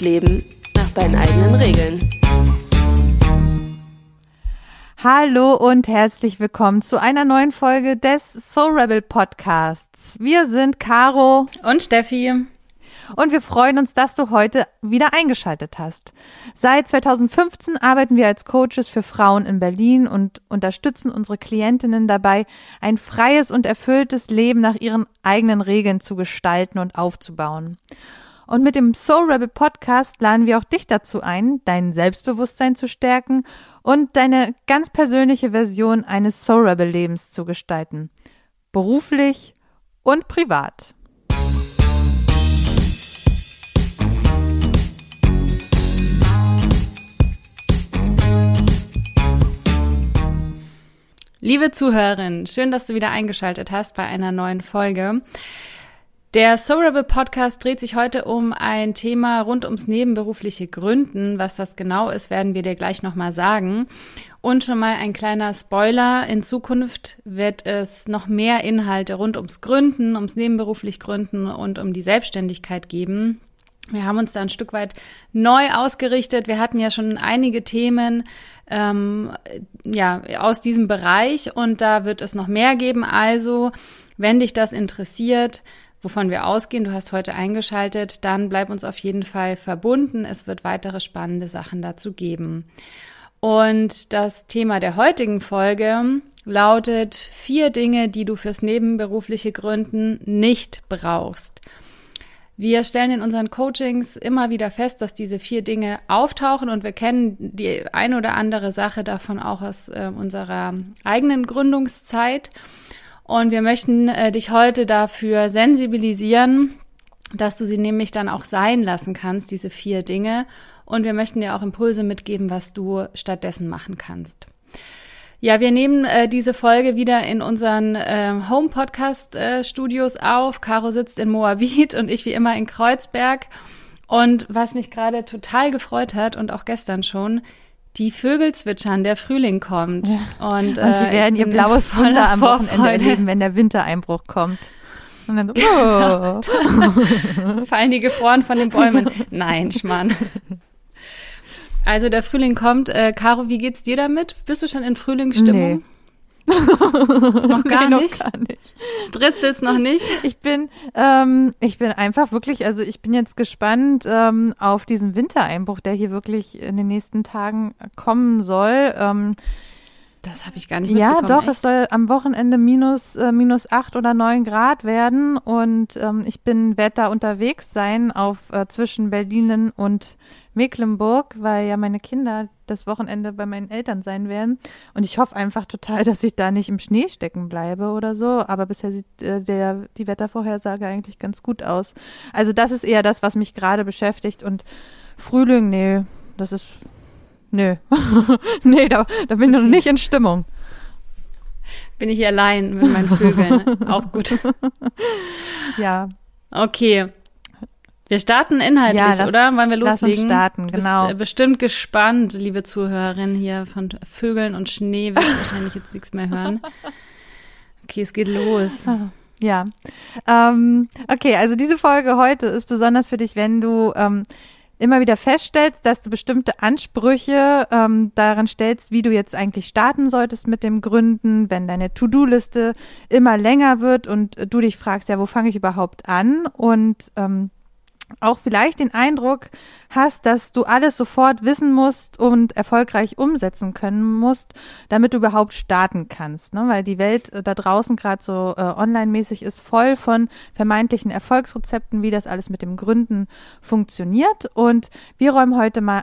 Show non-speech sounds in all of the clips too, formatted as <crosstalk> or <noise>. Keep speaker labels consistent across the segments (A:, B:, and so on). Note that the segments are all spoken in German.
A: Leben nach deinen eigenen Regeln.
B: Hallo und herzlich willkommen zu einer neuen Folge des Soul Rebel Podcasts. Wir sind Caro
C: und Steffi
B: und wir freuen uns, dass du heute wieder eingeschaltet hast. Seit 2015 arbeiten wir als Coaches für Frauen in Berlin und unterstützen unsere Klientinnen dabei, ein freies und erfülltes Leben nach ihren eigenen Regeln zu gestalten und aufzubauen. Und mit dem Soul Rebel Podcast laden wir auch dich dazu ein, dein Selbstbewusstsein zu stärken und deine ganz persönliche Version eines Soul Rebel Lebens zu gestalten. Beruflich und privat.
C: Liebe Zuhörerin, schön, dass du wieder eingeschaltet hast bei einer neuen Folge. Der Rebel Podcast dreht sich heute um ein Thema rund ums nebenberufliche Gründen. Was das genau ist, werden wir dir gleich nochmal sagen. Und schon mal ein kleiner Spoiler. In Zukunft wird es noch mehr Inhalte rund ums Gründen, ums nebenberuflich Gründen und um die Selbstständigkeit geben. Wir haben uns da ein Stück weit neu ausgerichtet. Wir hatten ja schon einige Themen ähm, ja aus diesem Bereich und da wird es noch mehr geben. Also, wenn dich das interessiert, wovon wir ausgehen, du hast heute eingeschaltet, dann bleib uns auf jeden Fall verbunden. Es wird weitere spannende Sachen dazu geben. Und das Thema der heutigen Folge lautet vier Dinge, die du fürs nebenberufliche Gründen nicht brauchst. Wir stellen in unseren Coachings immer wieder fest, dass diese vier Dinge auftauchen und wir kennen die ein oder andere Sache davon auch aus äh, unserer eigenen Gründungszeit. Und wir möchten äh, dich heute dafür sensibilisieren, dass du sie nämlich dann auch sein lassen kannst, diese vier Dinge. Und wir möchten dir auch Impulse mitgeben, was du stattdessen machen kannst. Ja, wir nehmen äh, diese Folge wieder in unseren äh, Home-Podcast-Studios äh, auf. Caro sitzt in Moabit und ich wie immer in Kreuzberg. Und was mich gerade total gefreut hat und auch gestern schon, die Vögel zwitschern, der Frühling kommt.
B: Ja. Und, äh, und sie werden ihr blaues Wunder am Wochenende erleben, wenn der Wintereinbruch kommt. Und dann so, <laughs>
C: oh. Fallen die gefroren von den Bäumen. Nein, Schmarrn. Also der Frühling kommt. Äh, Caro, wie geht's dir damit? Bist du schon in Frühlingsstimmung? Nee. <laughs> noch gar nee, nicht? Noch gar nicht. Britzelt's noch nicht?
B: Ich bin, ähm, ich bin einfach wirklich, also ich bin jetzt gespannt ähm, auf diesen Wintereinbruch, der hier wirklich in den nächsten Tagen kommen soll. Ähm,
C: das habe ich gar nicht.
B: Ja, doch,
C: echt?
B: es soll am Wochenende minus, äh, minus acht oder neun Grad werden und ähm, ich bin, werde da unterwegs sein auf äh, zwischen Berlin und Mecklenburg, weil ja meine Kinder das Wochenende bei meinen Eltern sein werden und ich hoffe einfach total, <laughs> dass ich da nicht im Schnee stecken bleibe oder so, aber bisher sieht äh, der, die Wettervorhersage eigentlich ganz gut aus. Also das ist eher das, was mich gerade beschäftigt und Frühling, nee, das ist Nö. <laughs> nee, da, da bin ich okay. noch nicht in Stimmung.
C: Bin ich allein mit meinen Vögeln. <laughs> Auch gut.
B: Ja.
C: Okay. Wir starten inhaltlich, ja, lass, oder? Wollen wir loslegen?
B: Lass uns starten, genau.
C: Bist bestimmt gespannt, liebe Zuhörerinnen hier von Vögeln und Schnee, wird <laughs> wahrscheinlich jetzt nichts mehr hören. Okay, es geht los.
B: Ja. Ähm, okay, also diese Folge heute ist besonders für dich, wenn du ähm, immer wieder feststellst, dass du bestimmte Ansprüche ähm, daran stellst, wie du jetzt eigentlich starten solltest mit dem Gründen, wenn deine To-Do-Liste immer länger wird und du dich fragst, ja, wo fange ich überhaupt an? Und ähm, auch vielleicht den Eindruck hast, dass du alles sofort wissen musst und erfolgreich umsetzen können musst, damit du überhaupt starten kannst. Ne? Weil die Welt äh, da draußen gerade so äh, online-mäßig ist voll von vermeintlichen Erfolgsrezepten, wie das alles mit dem Gründen funktioniert. Und wir räumen heute mal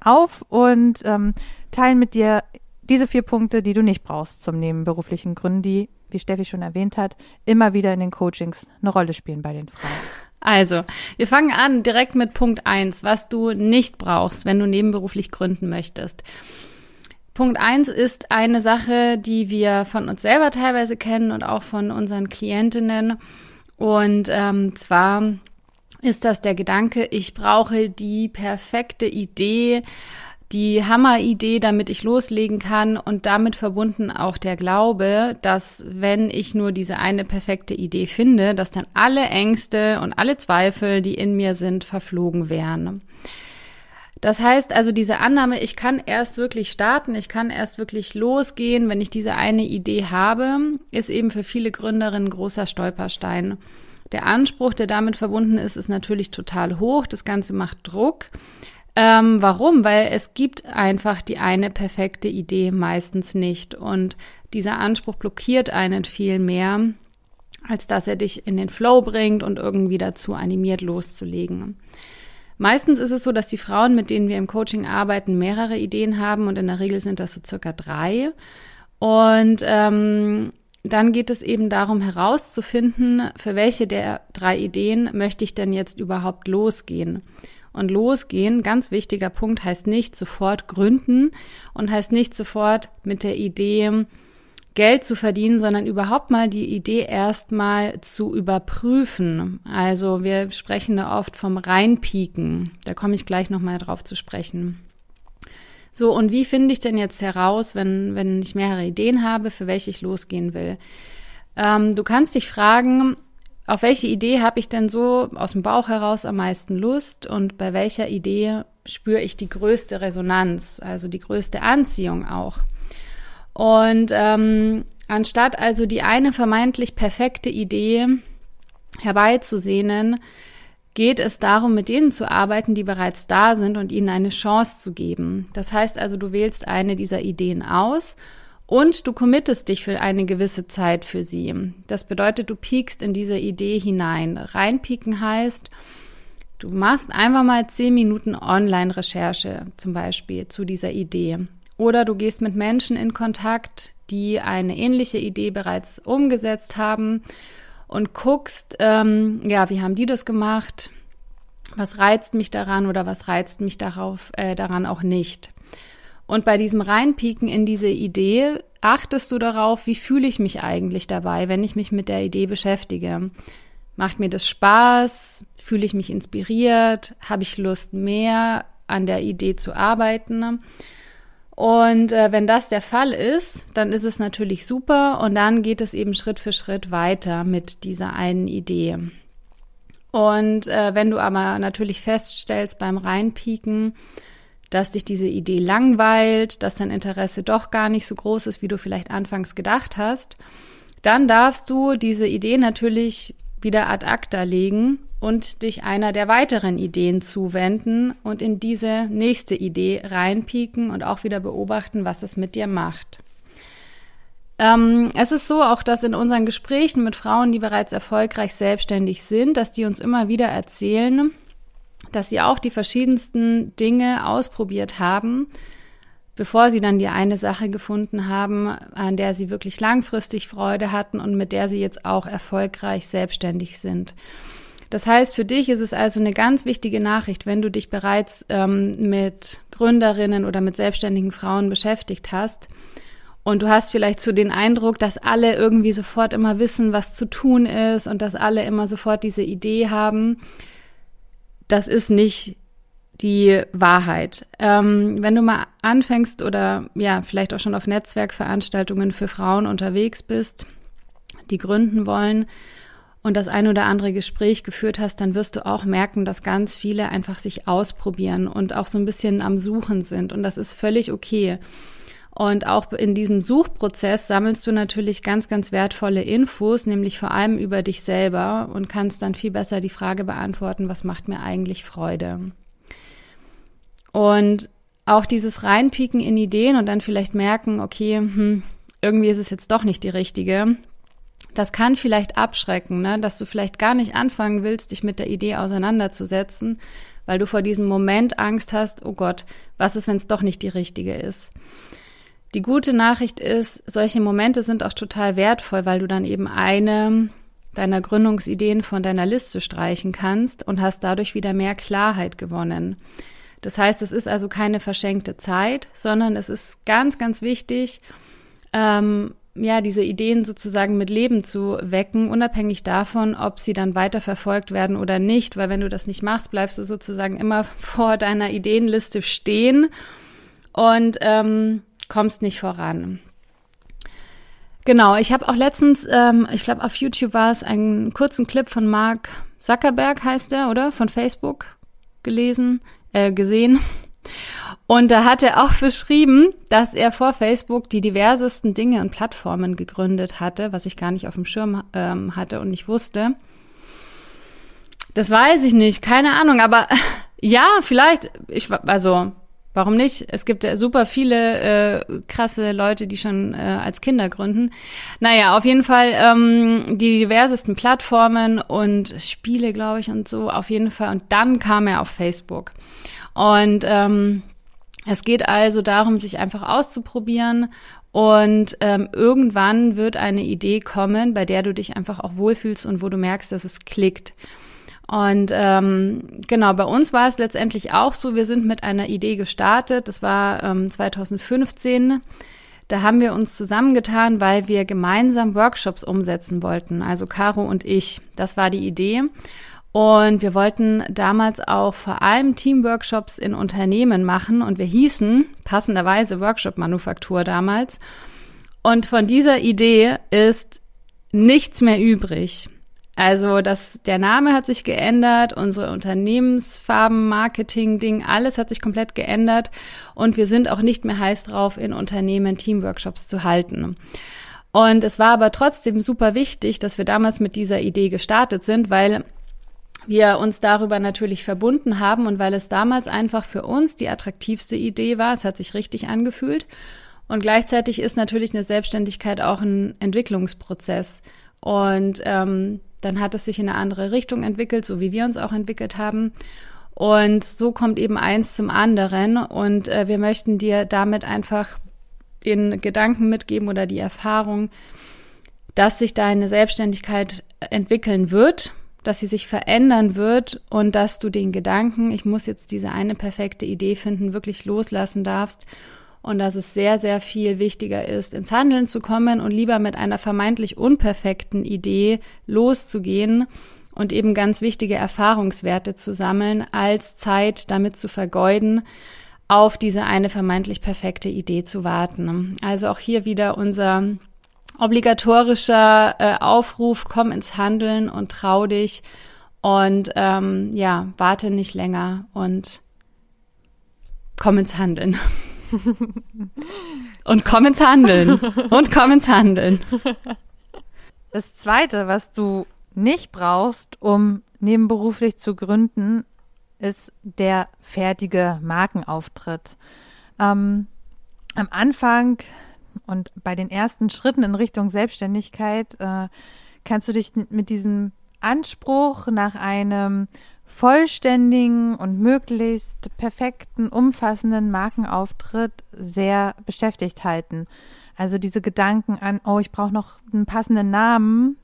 B: auf und ähm, teilen mit dir diese vier Punkte, die du nicht brauchst zum nebenberuflichen Gründen, die, wie Steffi schon erwähnt hat, immer wieder in den Coachings eine Rolle spielen bei den Frauen.
C: Also, wir fangen an direkt mit Punkt eins, was du nicht brauchst, wenn du nebenberuflich gründen möchtest. Punkt eins ist eine Sache, die wir von uns selber teilweise kennen und auch von unseren Klientinnen. Und ähm, zwar ist das der Gedanke, ich brauche die perfekte Idee, die Hammeridee, damit ich loslegen kann und damit verbunden auch der Glaube, dass wenn ich nur diese eine perfekte Idee finde, dass dann alle Ängste und alle Zweifel, die in mir sind, verflogen wären. Das heißt also, diese Annahme, ich kann erst wirklich starten, ich kann erst wirklich losgehen, wenn ich diese eine Idee habe, ist eben für viele Gründerinnen großer Stolperstein. Der Anspruch, der damit verbunden ist, ist natürlich total hoch. Das Ganze macht Druck. Ähm, warum? Weil es gibt einfach die eine perfekte Idee meistens nicht. Und dieser Anspruch blockiert einen viel mehr, als dass er dich in den Flow bringt und irgendwie dazu animiert, loszulegen. Meistens ist es so, dass die Frauen, mit denen wir im Coaching arbeiten, mehrere Ideen haben und in der Regel sind das so circa drei. Und ähm, dann geht es eben darum herauszufinden, für welche der drei Ideen möchte ich denn jetzt überhaupt losgehen. Und losgehen, ganz wichtiger Punkt, heißt nicht sofort gründen und heißt nicht sofort mit der Idee, Geld zu verdienen, sondern überhaupt mal die Idee erstmal zu überprüfen. Also wir sprechen da oft vom Reinpieken. Da komme ich gleich nochmal drauf zu sprechen. So, und wie finde ich denn jetzt heraus, wenn, wenn ich mehrere Ideen habe, für welche ich losgehen will? Ähm, du kannst dich fragen, auf welche Idee habe ich denn so aus dem Bauch heraus am meisten Lust und bei welcher Idee spüre ich die größte Resonanz, also die größte Anziehung auch. Und ähm, anstatt also die eine vermeintlich perfekte Idee herbeizusehnen, geht es darum, mit denen zu arbeiten, die bereits da sind und ihnen eine Chance zu geben. Das heißt also, du wählst eine dieser Ideen aus und du committest dich für eine gewisse Zeit für sie. Das bedeutet, du piekst in diese Idee hinein. Reinpieken heißt, du machst einfach mal zehn Minuten Online-Recherche zum Beispiel zu dieser Idee oder du gehst mit Menschen in Kontakt, die eine ähnliche Idee bereits umgesetzt haben und guckst, ähm, ja, wie haben die das gemacht? Was reizt mich daran oder was reizt mich darauf, äh, daran auch nicht? Und bei diesem Reinpieken in diese Idee achtest du darauf, wie fühle ich mich eigentlich dabei, wenn ich mich mit der Idee beschäftige. Macht mir das Spaß? Fühle ich mich inspiriert? Habe ich Lust, mehr an der Idee zu arbeiten? Und äh, wenn das der Fall ist, dann ist es natürlich super und dann geht es eben Schritt für Schritt weiter mit dieser einen Idee. Und äh, wenn du aber natürlich feststellst beim Reinpieken, dass dich diese Idee langweilt, dass dein Interesse doch gar nicht so groß ist, wie du vielleicht anfangs gedacht hast, dann darfst du diese Idee natürlich wieder ad acta legen und dich einer der weiteren Ideen zuwenden und in diese nächste Idee reinpieken und auch wieder beobachten, was es mit dir macht. Ähm, es ist so auch, dass in unseren Gesprächen mit Frauen, die bereits erfolgreich selbstständig sind, dass die uns immer wieder erzählen, dass sie auch die verschiedensten Dinge ausprobiert haben, bevor sie dann die eine Sache gefunden haben, an der sie wirklich langfristig Freude hatten und mit der sie jetzt auch erfolgreich selbstständig sind. Das heißt, für dich ist es also eine ganz wichtige Nachricht, wenn du dich bereits ähm, mit Gründerinnen oder mit selbstständigen Frauen beschäftigt hast und du hast vielleicht so den Eindruck, dass alle irgendwie sofort immer wissen, was zu tun ist und dass alle immer sofort diese Idee haben. Das ist nicht die Wahrheit. Ähm, wenn du mal anfängst oder ja, vielleicht auch schon auf Netzwerkveranstaltungen für Frauen unterwegs bist, die gründen wollen und das ein oder andere Gespräch geführt hast, dann wirst du auch merken, dass ganz viele einfach sich ausprobieren und auch so ein bisschen am Suchen sind. Und das ist völlig okay. Und auch in diesem Suchprozess sammelst du natürlich ganz, ganz wertvolle Infos, nämlich vor allem über dich selber und kannst dann viel besser die Frage beantworten, was macht mir eigentlich Freude? Und auch dieses Reinpieken in Ideen und dann vielleicht merken, okay, hm, irgendwie ist es jetzt doch nicht die richtige, das kann vielleicht abschrecken, ne? dass du vielleicht gar nicht anfangen willst, dich mit der Idee auseinanderzusetzen, weil du vor diesem Moment Angst hast, oh Gott, was ist, wenn es doch nicht die richtige ist. Die gute Nachricht ist, solche Momente sind auch total wertvoll, weil du dann eben eine deiner Gründungsideen von deiner Liste streichen kannst und hast dadurch wieder mehr Klarheit gewonnen. Das heißt, es ist also keine verschenkte Zeit, sondern es ist ganz, ganz wichtig, ähm, ja, diese Ideen sozusagen mit Leben zu wecken, unabhängig davon, ob sie dann weiter verfolgt werden oder nicht, weil wenn du das nicht machst, bleibst du sozusagen immer <laughs> vor deiner Ideenliste stehen und ähm, kommst nicht voran. Genau, ich habe auch letztens, ähm, ich glaube auf YouTube war es, einen kurzen Clip von Mark Zuckerberg heißt er, oder? Von Facebook gelesen, äh, gesehen. Und da hat er auch beschrieben, dass er vor Facebook die diversesten Dinge und Plattformen gegründet hatte, was ich gar nicht auf dem Schirm ähm, hatte und nicht wusste. Das weiß ich nicht, keine Ahnung, aber <laughs> ja, vielleicht, ich, also Warum nicht? Es gibt ja super viele äh, krasse Leute, die schon äh, als Kinder gründen. Naja, auf jeden Fall ähm, die diversesten Plattformen und Spiele, glaube ich, und so, auf jeden Fall. Und dann kam er auf Facebook. Und ähm, es geht also darum, sich einfach auszuprobieren und ähm, irgendwann wird eine Idee kommen, bei der du dich einfach auch wohlfühlst und wo du merkst, dass es klickt. Und ähm, genau, bei uns war es letztendlich auch so, wir sind mit einer Idee gestartet. Das war ähm, 2015. Da haben wir uns zusammengetan, weil wir gemeinsam Workshops umsetzen wollten. Also Caro und ich. Das war die Idee. Und wir wollten damals auch vor allem Teamworkshops in Unternehmen machen. Und wir hießen passenderweise Workshop Manufaktur damals. Und von dieser Idee ist nichts mehr übrig. Also das, der Name hat sich geändert, unsere Unternehmensfarben, Marketing, Ding, alles hat sich komplett geändert und wir sind auch nicht mehr heiß drauf, in Unternehmen Teamworkshops zu halten. Und es war aber trotzdem super wichtig, dass wir damals mit dieser Idee gestartet sind, weil wir uns darüber natürlich verbunden haben und weil es damals einfach für uns die attraktivste Idee war. Es hat sich richtig angefühlt. Und gleichzeitig ist natürlich eine Selbstständigkeit auch ein Entwicklungsprozess. Und ähm, dann hat es sich in eine andere Richtung entwickelt, so wie wir uns auch entwickelt haben. Und so kommt eben eins zum anderen. Und äh, wir möchten dir damit einfach den Gedanken mitgeben oder die Erfahrung, dass sich deine Selbstständigkeit entwickeln wird, dass sie sich verändern wird und dass du den Gedanken, ich muss jetzt diese eine perfekte Idee finden, wirklich loslassen darfst und dass es sehr, sehr viel wichtiger ist, ins Handeln zu kommen und lieber mit einer vermeintlich unperfekten Idee loszugehen und eben ganz wichtige Erfahrungswerte zu sammeln, als Zeit damit zu vergeuden, auf diese eine vermeintlich perfekte Idee zu warten. Also auch hier wieder unser obligatorischer äh, Aufruf, komm ins Handeln und trau dich und ähm, ja, warte nicht länger und komm ins Handeln. <laughs> <laughs> Und komm ins Handeln. Und komm ins Handeln.
B: Das Zweite, was du nicht brauchst, um nebenberuflich zu gründen, ist der fertige Markenauftritt. Ähm, am Anfang und bei den ersten Schritten in Richtung Selbstständigkeit äh, kannst du dich mit diesem Anspruch nach einem vollständigen und möglichst perfekten, umfassenden Markenauftritt sehr beschäftigt halten. Also diese Gedanken an, oh, ich brauche noch einen passenden Namen.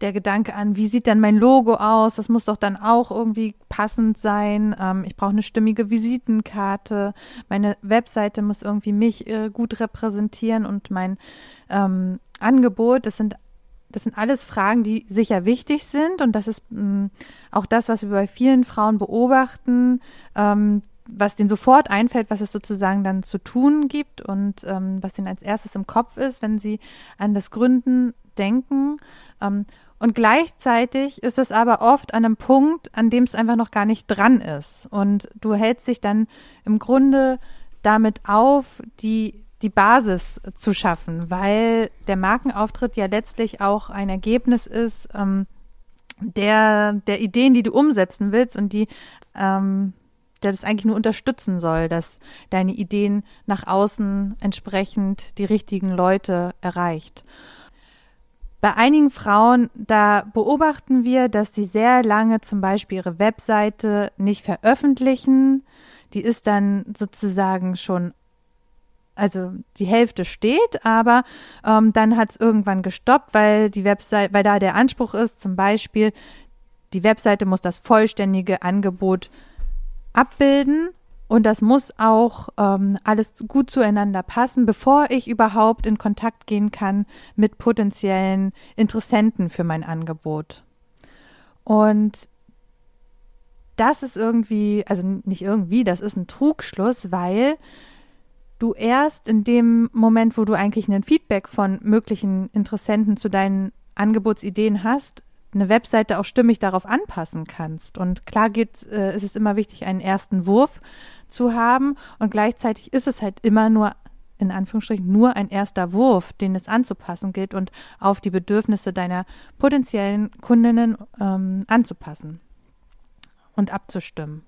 B: Der Gedanke an, wie sieht denn mein Logo aus? Das muss doch dann auch irgendwie passend sein. Ähm, ich brauche eine stimmige Visitenkarte. Meine Webseite muss irgendwie mich äh, gut repräsentieren und mein ähm, Angebot. Das sind das sind alles Fragen, die sicher wichtig sind und das ist mh, mm, auch das, was wir bei vielen Frauen beobachten, ähm, was denen sofort einfällt, was es sozusagen dann zu tun gibt und ähm, was ihnen als erstes im Kopf ist, wenn sie an das Gründen denken. Ähm, und gleichzeitig ist es aber oft an einem Punkt, an dem es einfach noch gar nicht dran ist. Und du hältst dich dann im Grunde damit auf, die die Basis zu schaffen, weil der Markenauftritt ja letztlich auch ein Ergebnis ist ähm, der, der Ideen, die du umsetzen willst und die ähm, der das eigentlich nur unterstützen soll, dass deine Ideen nach außen entsprechend die richtigen Leute erreicht. Bei einigen Frauen, da beobachten wir, dass sie sehr lange zum Beispiel ihre Webseite nicht veröffentlichen. Die ist dann sozusagen schon also die Hälfte steht, aber ähm, dann hat es irgendwann gestoppt, weil die Website, weil da der Anspruch ist, zum Beispiel, die Webseite muss das vollständige Angebot abbilden und das muss auch ähm, alles gut zueinander passen, bevor ich überhaupt in Kontakt gehen kann mit potenziellen Interessenten für mein Angebot. Und das ist irgendwie, also nicht irgendwie, das ist ein Trugschluss, weil du erst in dem Moment, wo du eigentlich ein Feedback von möglichen Interessenten zu deinen Angebotsideen hast, eine Webseite auch stimmig darauf anpassen kannst. Und klar geht, äh, ist es immer wichtig, einen ersten Wurf zu haben und gleichzeitig ist es halt immer nur in Anführungsstrichen nur ein erster Wurf, den es anzupassen gilt und auf die Bedürfnisse deiner potenziellen Kundinnen ähm, anzupassen und abzustimmen.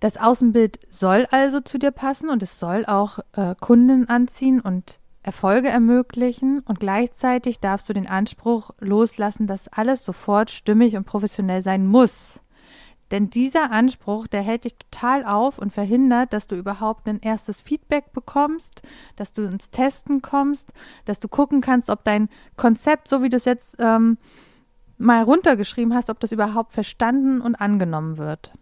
B: Das Außenbild soll also zu dir passen und es soll auch äh, Kunden anziehen und Erfolge ermöglichen und gleichzeitig darfst du den Anspruch loslassen, dass alles sofort stimmig und professionell sein muss. Denn dieser Anspruch, der hält dich total auf und verhindert, dass du überhaupt ein erstes Feedback bekommst, dass du ins Testen kommst, dass du gucken kannst, ob dein Konzept, so wie du es jetzt ähm, mal runtergeschrieben hast, ob das überhaupt verstanden und angenommen wird.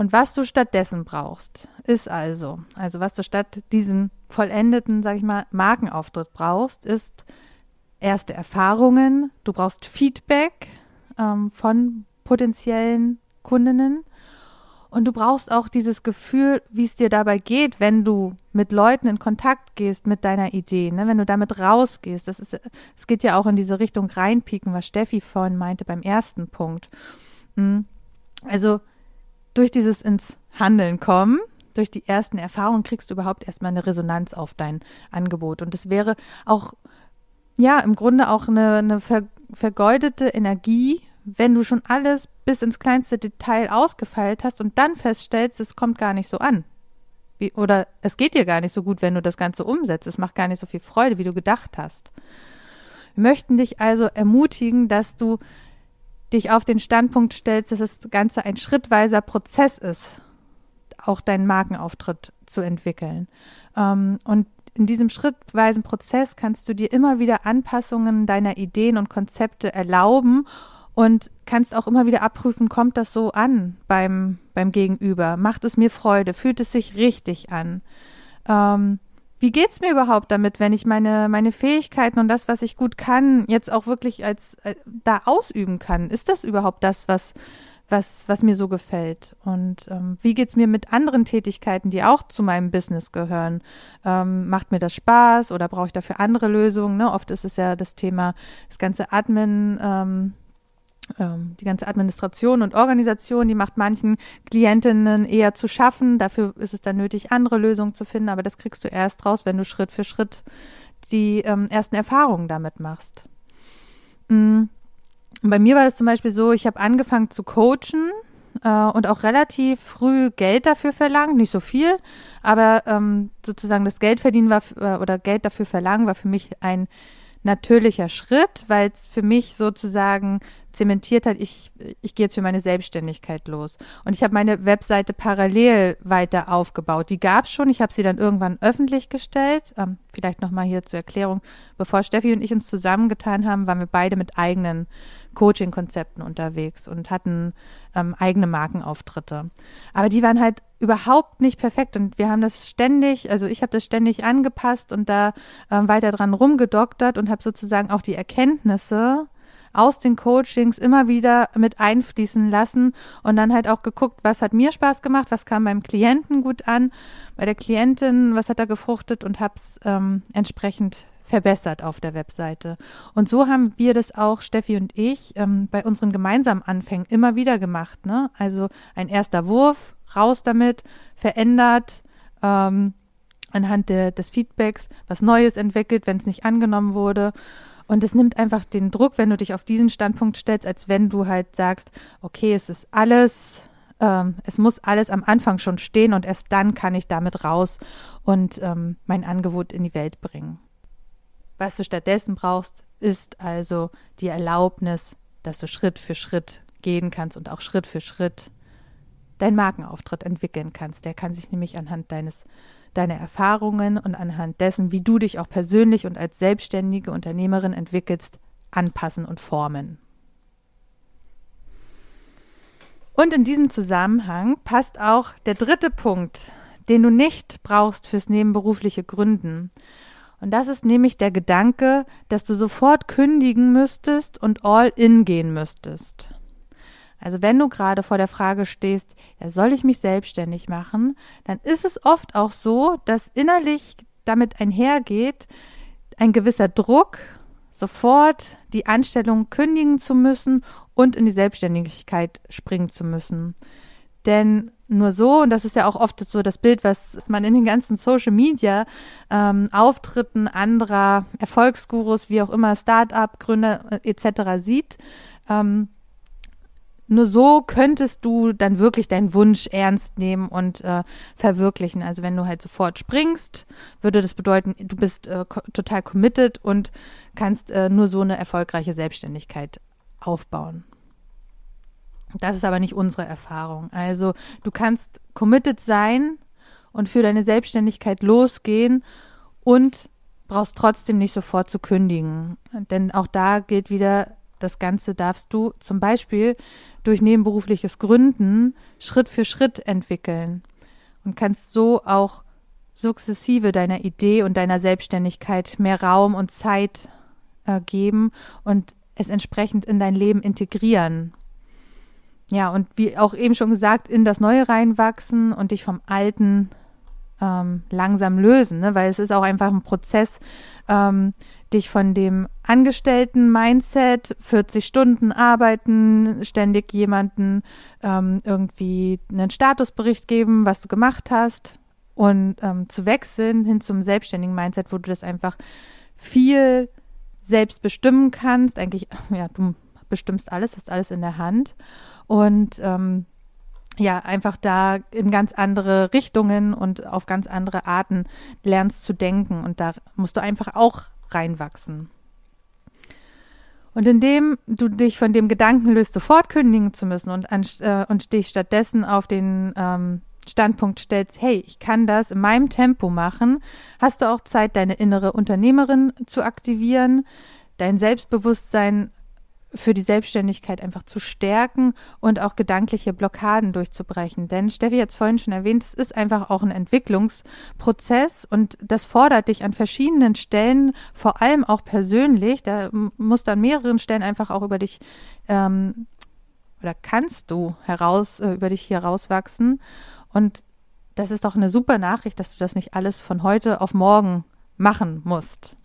B: Und was du stattdessen brauchst, ist also, also was du statt diesen vollendeten, sag ich mal, Markenauftritt brauchst, ist erste Erfahrungen, du brauchst Feedback ähm, von potenziellen Kundinnen und du brauchst auch dieses Gefühl, wie es dir dabei geht, wenn du mit Leuten in Kontakt gehst mit deiner Idee, ne? wenn du damit rausgehst. Das ist, es geht ja auch in diese Richtung reinpieken, was Steffi vorhin meinte beim ersten Punkt. Hm. Also durch dieses ins Handeln kommen, durch die ersten Erfahrungen kriegst du überhaupt erstmal eine Resonanz auf dein Angebot. Und es wäre auch, ja, im Grunde auch eine, eine ver, vergeudete Energie, wenn du schon alles bis ins kleinste Detail ausgefeilt hast und dann feststellst, es kommt gar nicht so an. Wie, oder es geht dir gar nicht so gut, wenn du das Ganze umsetzt. Es macht gar nicht so viel Freude, wie du gedacht hast. Wir möchten dich also ermutigen, dass du dich auf den Standpunkt stellst, dass das Ganze ein schrittweiser Prozess ist, auch deinen Markenauftritt zu entwickeln. Ähm, und in diesem schrittweisen Prozess kannst du dir immer wieder Anpassungen deiner Ideen und Konzepte erlauben und kannst auch immer wieder abprüfen, kommt das so an beim, beim Gegenüber? Macht es mir Freude? Fühlt es sich richtig an? Ähm, wie geht's mir überhaupt damit, wenn ich meine, meine Fähigkeiten und das, was ich gut kann, jetzt auch wirklich als äh, da ausüben kann? Ist das überhaupt das, was, was, was mir so gefällt? Und ähm, wie geht's mir mit anderen Tätigkeiten, die auch zu meinem Business gehören? Ähm, macht mir das Spaß oder brauche ich dafür andere Lösungen? Ne? Oft ist es ja das Thema, das ganze Admin, ähm, ähm, die ganze Administration und Organisation, die macht manchen Klientinnen eher zu schaffen. Dafür ist es dann nötig, andere Lösungen zu finden. Aber das kriegst du erst raus, wenn du Schritt für Schritt die ähm, ersten Erfahrungen damit machst. Mhm. Bei mir war das zum Beispiel so, ich habe angefangen zu coachen äh, und auch relativ früh Geld dafür verlangt, nicht so viel, aber ähm, sozusagen das Geld verdienen war äh, oder Geld dafür verlangen war für mich ein natürlicher Schritt, weil es für mich sozusagen zementiert hat, ich, ich gehe jetzt für meine Selbstständigkeit los. Und ich habe meine Webseite parallel weiter aufgebaut. Die gab es schon, ich habe sie dann irgendwann öffentlich gestellt. Ähm, vielleicht nochmal hier zur Erklärung. Bevor Steffi und ich uns zusammengetan haben, waren wir beide mit eigenen Coaching-Konzepten unterwegs und hatten ähm, eigene Markenauftritte. Aber die waren halt überhaupt nicht perfekt und wir haben das ständig, also ich habe das ständig angepasst und da ähm, weiter dran rumgedoktert und habe sozusagen auch die Erkenntnisse aus den Coachings immer wieder mit einfließen lassen und dann halt auch geguckt, was hat mir Spaß gemacht, was kam beim Klienten gut an, bei der Klientin, was hat da gefruchtet und hab's ähm, entsprechend verbessert auf der Webseite. Und so haben wir das auch, Steffi und ich, ähm, bei unseren gemeinsamen Anfängen immer wieder gemacht. Ne? Also ein erster Wurf, raus damit, verändert, ähm, anhand der, des Feedbacks was Neues entwickelt, wenn es nicht angenommen wurde. Und es nimmt einfach den Druck, wenn du dich auf diesen Standpunkt stellst, als wenn du halt sagst, okay, es ist alles, ähm, es muss alles am Anfang schon stehen und erst dann kann ich damit raus und ähm, mein Angebot in die Welt bringen. Was du stattdessen brauchst, ist also die Erlaubnis, dass du Schritt für Schritt gehen kannst und auch Schritt für Schritt deinen Markenauftritt entwickeln kannst. Der kann sich nämlich anhand deines deiner Erfahrungen und anhand dessen, wie du dich auch persönlich und als selbstständige Unternehmerin entwickelst, anpassen und formen. Und in diesem Zusammenhang passt auch der dritte Punkt, den du nicht brauchst fürs nebenberufliche Gründen. Und das ist nämlich der Gedanke, dass du sofort kündigen müsstest und all in gehen müsstest. Also wenn du gerade vor der Frage stehst, ja, soll ich mich selbstständig machen, dann ist es oft auch so, dass innerlich damit einhergeht ein gewisser Druck, sofort die Anstellung kündigen zu müssen und in die Selbstständigkeit springen zu müssen. Denn nur so, und das ist ja auch oft so das Bild, was man in den ganzen Social Media ähm, Auftritten anderer Erfolgsgurus, wie auch immer, Start-up-Gründer äh, etc. sieht, ähm, nur so könntest du dann wirklich deinen Wunsch ernst nehmen und äh, verwirklichen. Also wenn du halt sofort springst, würde das bedeuten, du bist äh, total committed und kannst äh, nur so eine erfolgreiche Selbstständigkeit aufbauen. Das ist aber nicht unsere Erfahrung. Also du kannst committed sein und für deine Selbstständigkeit losgehen und brauchst trotzdem nicht sofort zu kündigen. Denn auch da gilt wieder, das Ganze darfst du zum Beispiel durch nebenberufliches Gründen Schritt für Schritt entwickeln und kannst so auch sukzessive deiner Idee und deiner Selbstständigkeit mehr Raum und Zeit äh, geben und es entsprechend in dein Leben integrieren. Ja, und wie auch eben schon gesagt, in das Neue reinwachsen und dich vom Alten ähm, langsam lösen, ne? weil es ist auch einfach ein Prozess, ähm, dich von dem Angestellten-Mindset, 40 Stunden arbeiten, ständig jemanden ähm, irgendwie einen Statusbericht geben, was du gemacht hast und ähm, zu wechseln hin zum selbstständigen Mindset, wo du das einfach viel selbst bestimmen kannst. Eigentlich, ja, du bestimmst alles, hast alles in der Hand und ähm, ja, einfach da in ganz andere Richtungen und auf ganz andere Arten lernst zu denken. Und da musst du einfach auch reinwachsen. Und indem du dich von dem Gedanken löst, sofort kündigen zu müssen und, an, äh, und dich stattdessen auf den ähm, Standpunkt stellst, hey, ich kann das in meinem Tempo machen, hast du auch Zeit, deine innere Unternehmerin zu aktivieren, dein Selbstbewusstsein für die Selbstständigkeit einfach zu stärken und auch gedankliche Blockaden durchzubrechen. Denn Steffi hat es vorhin schon erwähnt, es ist einfach auch ein Entwicklungsprozess und das fordert dich an verschiedenen Stellen, vor allem auch persönlich. Da musst du an mehreren Stellen einfach auch über dich ähm, oder kannst du heraus äh, über dich herauswachsen. Und das ist doch eine super Nachricht, dass du das nicht alles von heute auf morgen machen musst.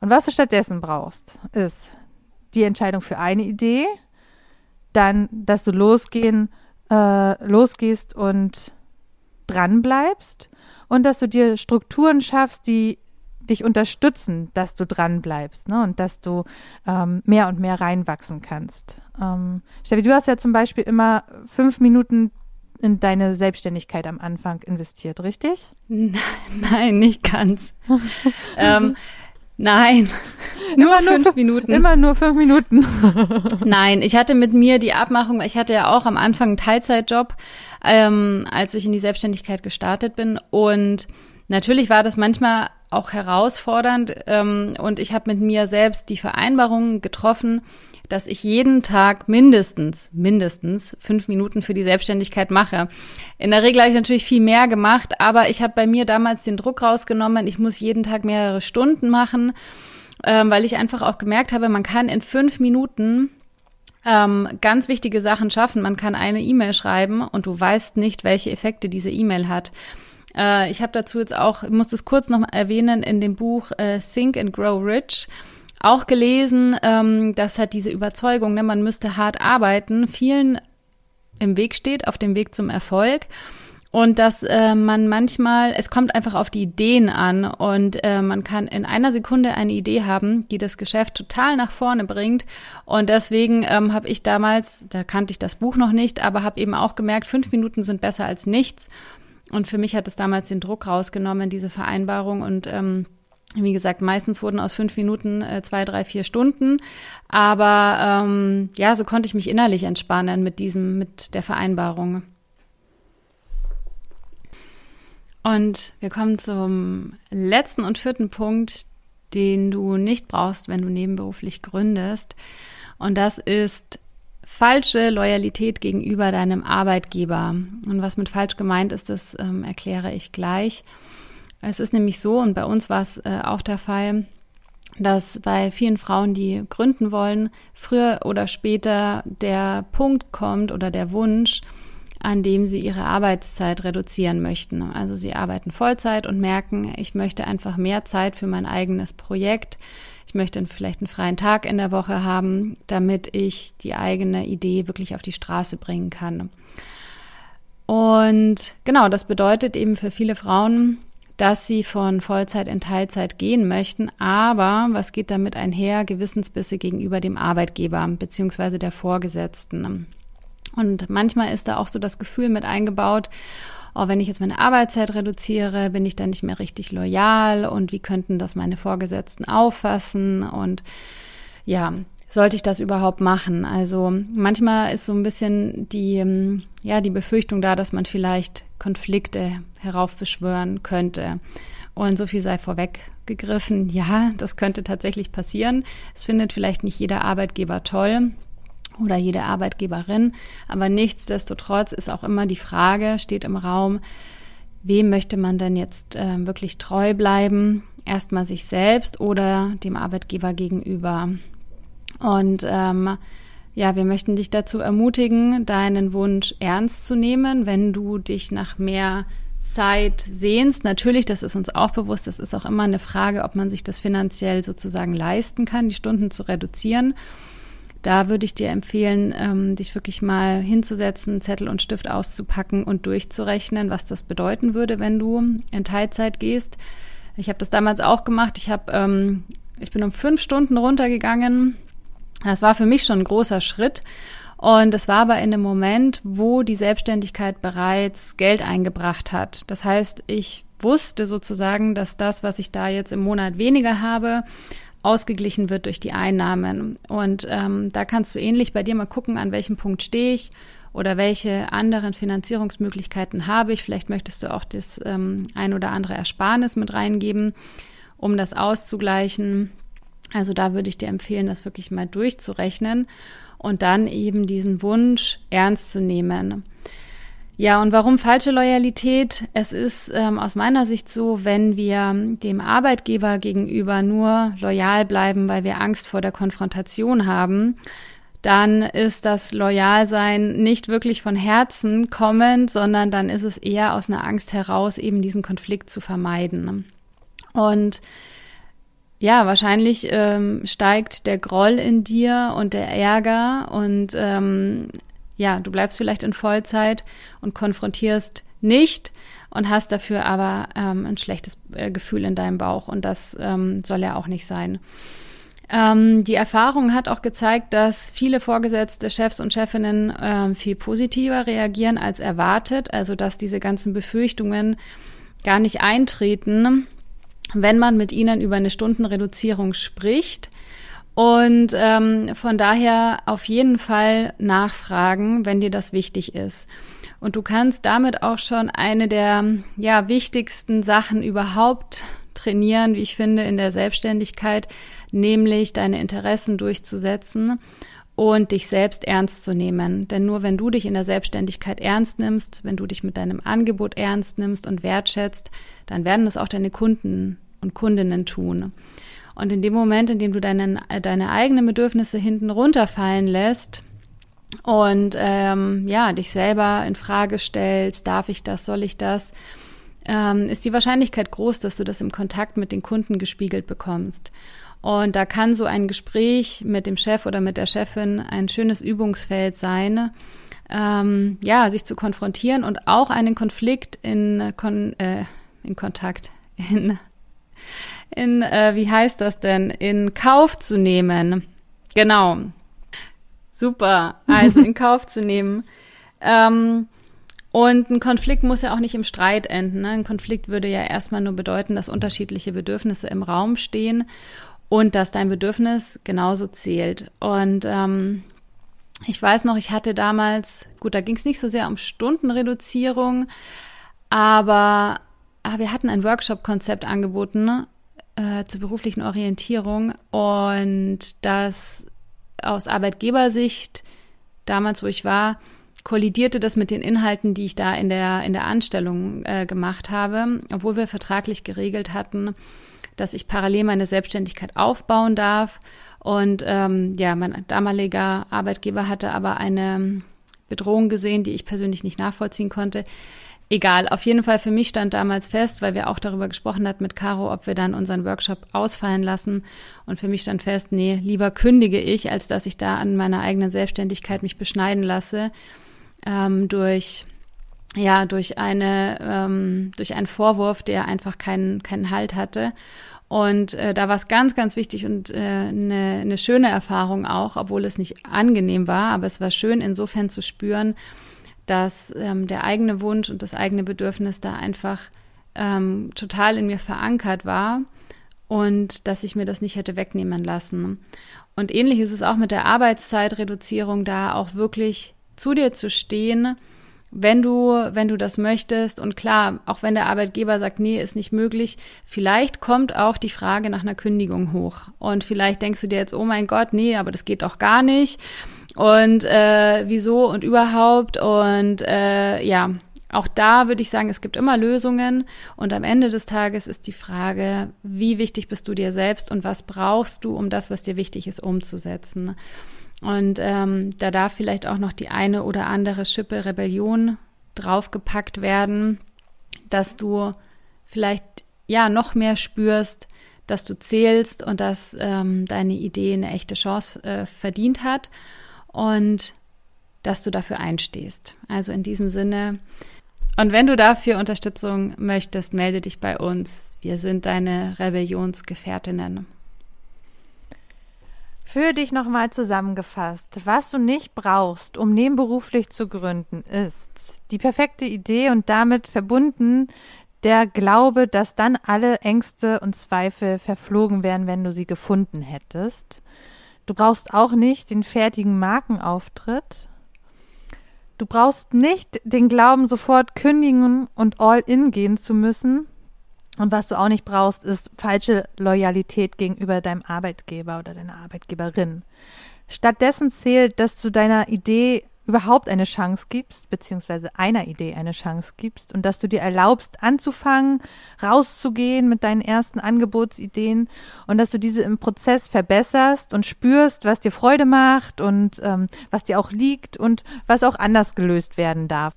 B: Und was du stattdessen brauchst, ist die Entscheidung für eine Idee, dann, dass du losgehen, äh, losgehst und dran bleibst und dass du dir Strukturen schaffst, die dich unterstützen, dass du dran bleibst ne? und dass du ähm, mehr und mehr reinwachsen kannst. Ähm, Steffi, du hast ja zum Beispiel immer fünf Minuten in deine Selbstständigkeit am Anfang investiert, richtig? <laughs>
C: Nein, nicht ganz. <laughs> ähm, Nein, <laughs>
B: nur immer fünf nur, Minuten. Immer nur fünf Minuten. <laughs>
C: Nein, ich hatte mit mir die Abmachung, ich hatte ja auch am Anfang einen Teilzeitjob, ähm, als ich in die Selbstständigkeit gestartet bin. Und natürlich war das manchmal auch herausfordernd. Ähm, und ich habe mit mir selbst die Vereinbarung getroffen, dass ich jeden Tag mindestens, mindestens fünf Minuten für die Selbstständigkeit mache. In der Regel habe ich natürlich viel mehr gemacht, aber ich habe bei mir damals den Druck rausgenommen, ich muss jeden Tag mehrere Stunden machen, ähm, weil ich einfach auch gemerkt habe, man kann in fünf Minuten ähm, ganz wichtige Sachen schaffen. Man kann eine E-Mail schreiben und du weißt nicht, welche Effekte diese E-Mail hat. Äh, ich habe dazu jetzt auch, ich muss das kurz noch erwähnen, in dem Buch äh, Think and Grow Rich auch gelesen, ähm, dass halt diese Überzeugung, ne, man müsste hart arbeiten, vielen im Weg steht, auf dem Weg zum Erfolg. Und dass äh, man manchmal, es kommt einfach auf die Ideen an und äh, man kann in einer Sekunde eine Idee haben, die das Geschäft total nach vorne bringt. Und deswegen ähm, habe ich damals, da kannte ich das Buch noch nicht, aber habe eben auch gemerkt, fünf Minuten sind besser als nichts. Und für mich hat es damals den Druck rausgenommen, diese Vereinbarung. Und ähm, wie gesagt, meistens wurden aus fünf Minuten äh, zwei, drei, vier Stunden. Aber ähm, ja, so konnte ich mich innerlich entspannen mit diesem, mit der Vereinbarung. Und wir kommen zum letzten und vierten Punkt, den du nicht brauchst, wenn du nebenberuflich gründest. Und das ist falsche Loyalität gegenüber deinem Arbeitgeber. Und was mit falsch gemeint ist, das ähm, erkläre ich gleich. Es ist nämlich so, und bei uns war es äh, auch der Fall, dass bei vielen Frauen, die gründen wollen, früher oder später der Punkt kommt oder der Wunsch, an dem sie ihre Arbeitszeit reduzieren möchten. Also sie arbeiten Vollzeit und merken, ich möchte einfach mehr Zeit für mein eigenes Projekt. Ich möchte vielleicht einen freien Tag in der Woche haben, damit ich die eigene Idee wirklich auf die Straße bringen kann. Und genau, das bedeutet eben für viele Frauen, dass sie von Vollzeit in Teilzeit gehen möchten. Aber was geht damit einher? Gewissensbisse gegenüber dem Arbeitgeber beziehungsweise der Vorgesetzten. Und manchmal ist da auch so das Gefühl mit eingebaut, oh, wenn ich jetzt meine Arbeitszeit reduziere, bin ich dann nicht mehr richtig loyal und wie könnten das meine Vorgesetzten auffassen und ja, sollte ich das überhaupt machen? Also manchmal ist so ein bisschen die, ähm, ja, die Befürchtung da, dass man vielleicht Konflikte heraufbeschwören könnte. Und so viel sei vorweggegriffen. Ja, das könnte tatsächlich passieren. Es findet vielleicht nicht jeder Arbeitgeber toll oder jede Arbeitgeberin. Aber nichtsdestotrotz ist auch immer die Frage, steht im Raum, wem möchte man denn jetzt äh, wirklich treu bleiben? Erstmal sich selbst oder dem Arbeitgeber gegenüber. Und ähm, ja, wir möchten dich dazu ermutigen, deinen Wunsch ernst zu nehmen, wenn du dich nach mehr Zeit sehnst. Natürlich, das ist uns auch bewusst, das ist auch immer eine Frage, ob man sich das finanziell sozusagen leisten kann, die Stunden zu reduzieren. Da würde ich dir empfehlen, ähm, dich wirklich mal hinzusetzen, Zettel und Stift auszupacken und durchzurechnen, was das bedeuten würde, wenn du in Teilzeit gehst. Ich habe das damals auch gemacht. Ich habe, ähm, ich bin um fünf Stunden runtergegangen das war für mich schon ein großer Schritt. Und es war aber in einem Moment, wo die Selbstständigkeit bereits Geld eingebracht hat. Das heißt, ich wusste sozusagen, dass das, was ich da jetzt im Monat weniger habe, ausgeglichen wird durch die Einnahmen. Und ähm, da kannst du ähnlich bei dir mal gucken, an welchem Punkt stehe ich oder welche anderen Finanzierungsmöglichkeiten habe ich. Vielleicht möchtest du auch das ähm, ein oder andere Ersparnis mit reingeben, um das auszugleichen. Also da würde ich dir empfehlen, das wirklich mal durchzurechnen und dann eben diesen Wunsch ernst zu nehmen. Ja, und warum falsche Loyalität? Es ist ähm, aus meiner Sicht so, wenn wir dem Arbeitgeber gegenüber nur loyal bleiben, weil wir Angst vor der Konfrontation haben, dann ist das Loyalsein nicht wirklich von Herzen kommend, sondern dann ist es eher aus einer Angst heraus, eben diesen Konflikt zu vermeiden. Und ja, wahrscheinlich ähm, steigt der Groll in dir und der Ärger und ähm, ja, du bleibst vielleicht in Vollzeit und konfrontierst nicht und hast dafür aber ähm, ein schlechtes äh, Gefühl in deinem Bauch und das ähm, soll ja auch nicht sein. Ähm, die Erfahrung hat auch gezeigt, dass viele Vorgesetzte, Chefs und Chefinnen äh, viel positiver reagieren als erwartet, also dass diese ganzen Befürchtungen gar nicht eintreten wenn man mit ihnen über eine Stundenreduzierung spricht. Und ähm, von daher auf jeden Fall nachfragen, wenn dir das wichtig ist. Und du kannst damit auch schon eine der ja, wichtigsten Sachen überhaupt trainieren, wie ich finde, in der Selbstständigkeit, nämlich deine Interessen durchzusetzen und dich selbst ernst zu nehmen. Denn nur wenn du dich in der Selbstständigkeit ernst nimmst, wenn du dich mit deinem Angebot ernst nimmst und wertschätzt, dann werden es auch deine Kunden und Kundinnen tun. Und in dem Moment, in dem du deine, deine eigenen Bedürfnisse hinten runterfallen lässt und ähm, ja, dich selber in Frage stellst, darf ich das, soll ich das, ähm, ist die Wahrscheinlichkeit groß, dass du das im Kontakt mit den Kunden gespiegelt bekommst. Und da kann so ein Gespräch mit dem Chef oder mit der Chefin ein schönes Übungsfeld sein, ähm, ja, sich zu konfrontieren und auch einen Konflikt in, Kon äh, in Kontakt, <laughs> in in, äh, wie heißt das denn, in Kauf zu nehmen. Genau. Super. Also in <laughs> Kauf zu nehmen. Ähm, und ein Konflikt muss ja auch nicht im Streit enden. Ne? Ein Konflikt würde ja erstmal nur bedeuten, dass unterschiedliche Bedürfnisse im Raum stehen und dass dein Bedürfnis genauso zählt. Und ähm, ich weiß noch, ich hatte damals, gut, da ging es nicht so sehr um Stundenreduzierung, aber ah, wir hatten ein Workshop-Konzept angeboten äh, zur beruflichen Orientierung und das aus Arbeitgebersicht, damals wo ich war, kollidierte das mit den Inhalten, die ich da in der, in der Anstellung äh, gemacht habe, obwohl wir vertraglich geregelt hatten, dass ich parallel meine Selbstständigkeit aufbauen darf. Und ähm, ja, mein damaliger Arbeitgeber hatte aber eine Bedrohung gesehen, die ich persönlich nicht nachvollziehen konnte. Egal, auf jeden Fall für mich stand damals fest, weil wir auch darüber gesprochen hatten mit Caro, ob wir dann unseren Workshop ausfallen lassen. Und für mich stand fest, nee, lieber kündige ich, als dass ich da an meiner eigenen Selbstständigkeit mich beschneiden lasse ähm, durch ja durch eine ähm, durch einen Vorwurf, der einfach keinen keinen Halt hatte. Und äh, da war es ganz, ganz wichtig und äh, eine, eine schöne Erfahrung auch, obwohl es nicht angenehm war, aber es war schön insofern zu spüren, dass ähm, der eigene Wunsch und das eigene Bedürfnis da einfach ähm, total in mir verankert war und dass ich mir das nicht hätte wegnehmen lassen. Und ähnlich ist es auch mit der Arbeitszeitreduzierung, da auch wirklich zu dir zu stehen, wenn du, wenn du das möchtest. Und klar, auch wenn der Arbeitgeber sagt, nee, ist nicht möglich, vielleicht kommt auch die Frage nach einer Kündigung hoch. Und vielleicht denkst du dir jetzt, oh mein Gott, nee, aber das geht doch gar nicht und äh, wieso und überhaupt. Und äh, ja, auch da würde ich sagen, es gibt immer Lösungen. Und am Ende des Tages ist die Frage, wie wichtig bist du dir selbst und was brauchst du, um das, was dir wichtig ist, umzusetzen. Und ähm, da darf vielleicht auch noch die eine oder andere Schippe Rebellion draufgepackt werden, dass du vielleicht ja noch mehr spürst, dass du zählst und dass ähm, deine Idee eine echte Chance äh, verdient hat und dass du dafür einstehst. Also in diesem Sinne. Und wenn du dafür Unterstützung möchtest, melde dich bei uns. Wir sind deine Rebellionsgefährtinnen.
B: Für dich nochmal zusammengefasst, was du nicht brauchst, um nebenberuflich zu gründen, ist die perfekte Idee und damit verbunden der Glaube, dass dann alle Ängste und Zweifel verflogen wären, wenn du sie gefunden hättest. Du brauchst auch nicht den fertigen Markenauftritt. Du brauchst nicht den Glauben, sofort kündigen und all in gehen zu müssen. Und was du auch nicht brauchst, ist falsche Loyalität gegenüber deinem Arbeitgeber oder deiner Arbeitgeberin. Stattdessen zählt, dass du deiner Idee überhaupt eine Chance gibst, beziehungsweise einer Idee eine Chance gibst und dass du dir erlaubst, anzufangen, rauszugehen mit deinen ersten Angebotsideen und dass du diese im Prozess verbesserst und spürst, was dir Freude macht und ähm, was dir auch liegt und was auch anders gelöst werden darf.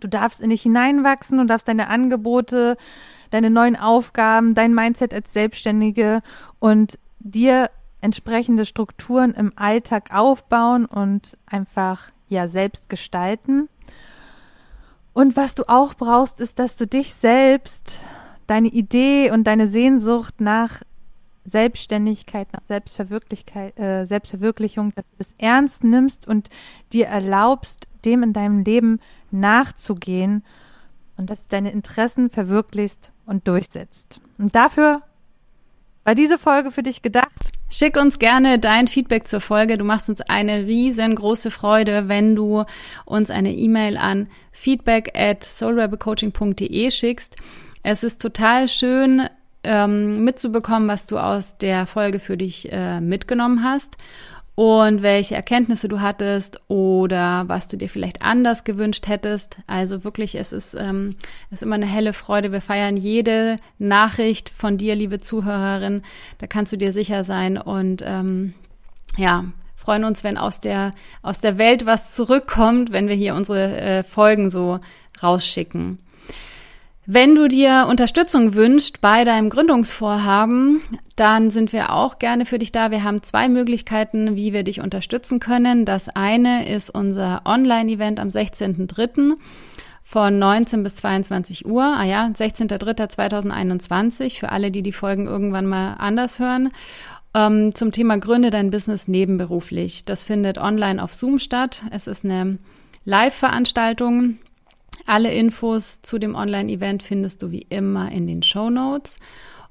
B: Du darfst in dich hineinwachsen und darfst deine Angebote, deine neuen Aufgaben, dein Mindset als Selbstständige und dir entsprechende Strukturen im Alltag aufbauen und einfach ja selbst gestalten. Und was du auch brauchst, ist, dass du dich selbst, deine Idee und deine Sehnsucht nach Selbstständigkeit, nach Selbstverwirklichkeit, äh, Selbstverwirklichung, dass du das ernst nimmst und dir erlaubst, dem in deinem Leben nachzugehen und dass du deine Interessen verwirklichst und durchsetzt. Und dafür war diese Folge für dich gedacht?
C: Schick uns gerne dein Feedback zur Folge. Du machst uns eine riesengroße Freude, wenn du uns eine E-Mail an feedback at soulrebelcoaching.de schickst. Es ist total schön, ähm, mitzubekommen, was du aus der Folge für dich äh, mitgenommen hast und welche Erkenntnisse du hattest oder was du dir vielleicht anders gewünscht hättest. Also wirklich, es ist, ähm, es ist immer eine helle Freude. Wir feiern jede Nachricht von dir, liebe Zuhörerin. Da kannst du dir sicher sein und ähm, ja, freuen uns, wenn aus der aus der Welt was zurückkommt, wenn wir hier unsere äh, Folgen so rausschicken. Wenn du dir Unterstützung wünschst bei deinem Gründungsvorhaben, dann sind wir auch gerne für dich da. Wir haben zwei Möglichkeiten, wie wir dich unterstützen können. Das eine ist unser Online-Event am 16.03. von 19 bis 22 Uhr. Ah ja, 16.03.2021 für alle, die die Folgen irgendwann mal anders hören. Ähm, zum Thema Gründe dein Business nebenberuflich. Das findet online auf Zoom statt. Es ist eine Live-Veranstaltung alle Infos zu dem Online-Event findest du wie immer in den Show Notes.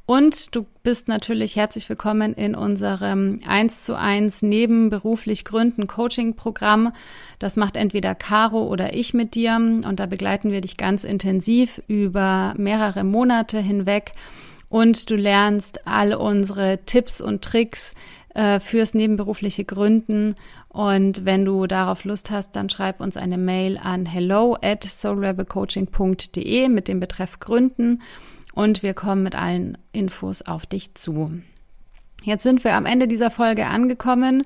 C: Und du bist natürlich herzlich willkommen in unserem 1 zu 1 nebenberuflich Gründen Coaching Programm. Das macht entweder Caro oder ich mit dir und da begleiten wir dich ganz intensiv über mehrere Monate hinweg und du lernst all unsere Tipps und Tricks, äh, fürs nebenberufliche Gründen. Und wenn du darauf Lust hast, dann schreib uns eine Mail an hello at soulrebelcoaching.de mit dem Betreff Gründen. und wir kommen mit allen Infos auf dich zu. Jetzt sind wir am Ende dieser Folge angekommen.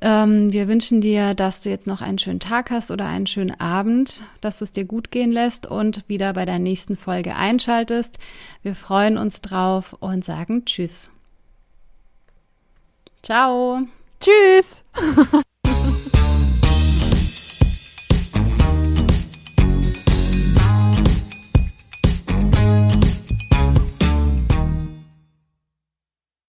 C: Ähm, wir wünschen dir, dass du jetzt noch einen schönen Tag hast oder einen schönen Abend, dass du es dir gut gehen lässt und wieder bei der nächsten Folge einschaltest. Wir freuen uns drauf und sagen Tschüss. Ciao.
B: Tschüss. <laughs>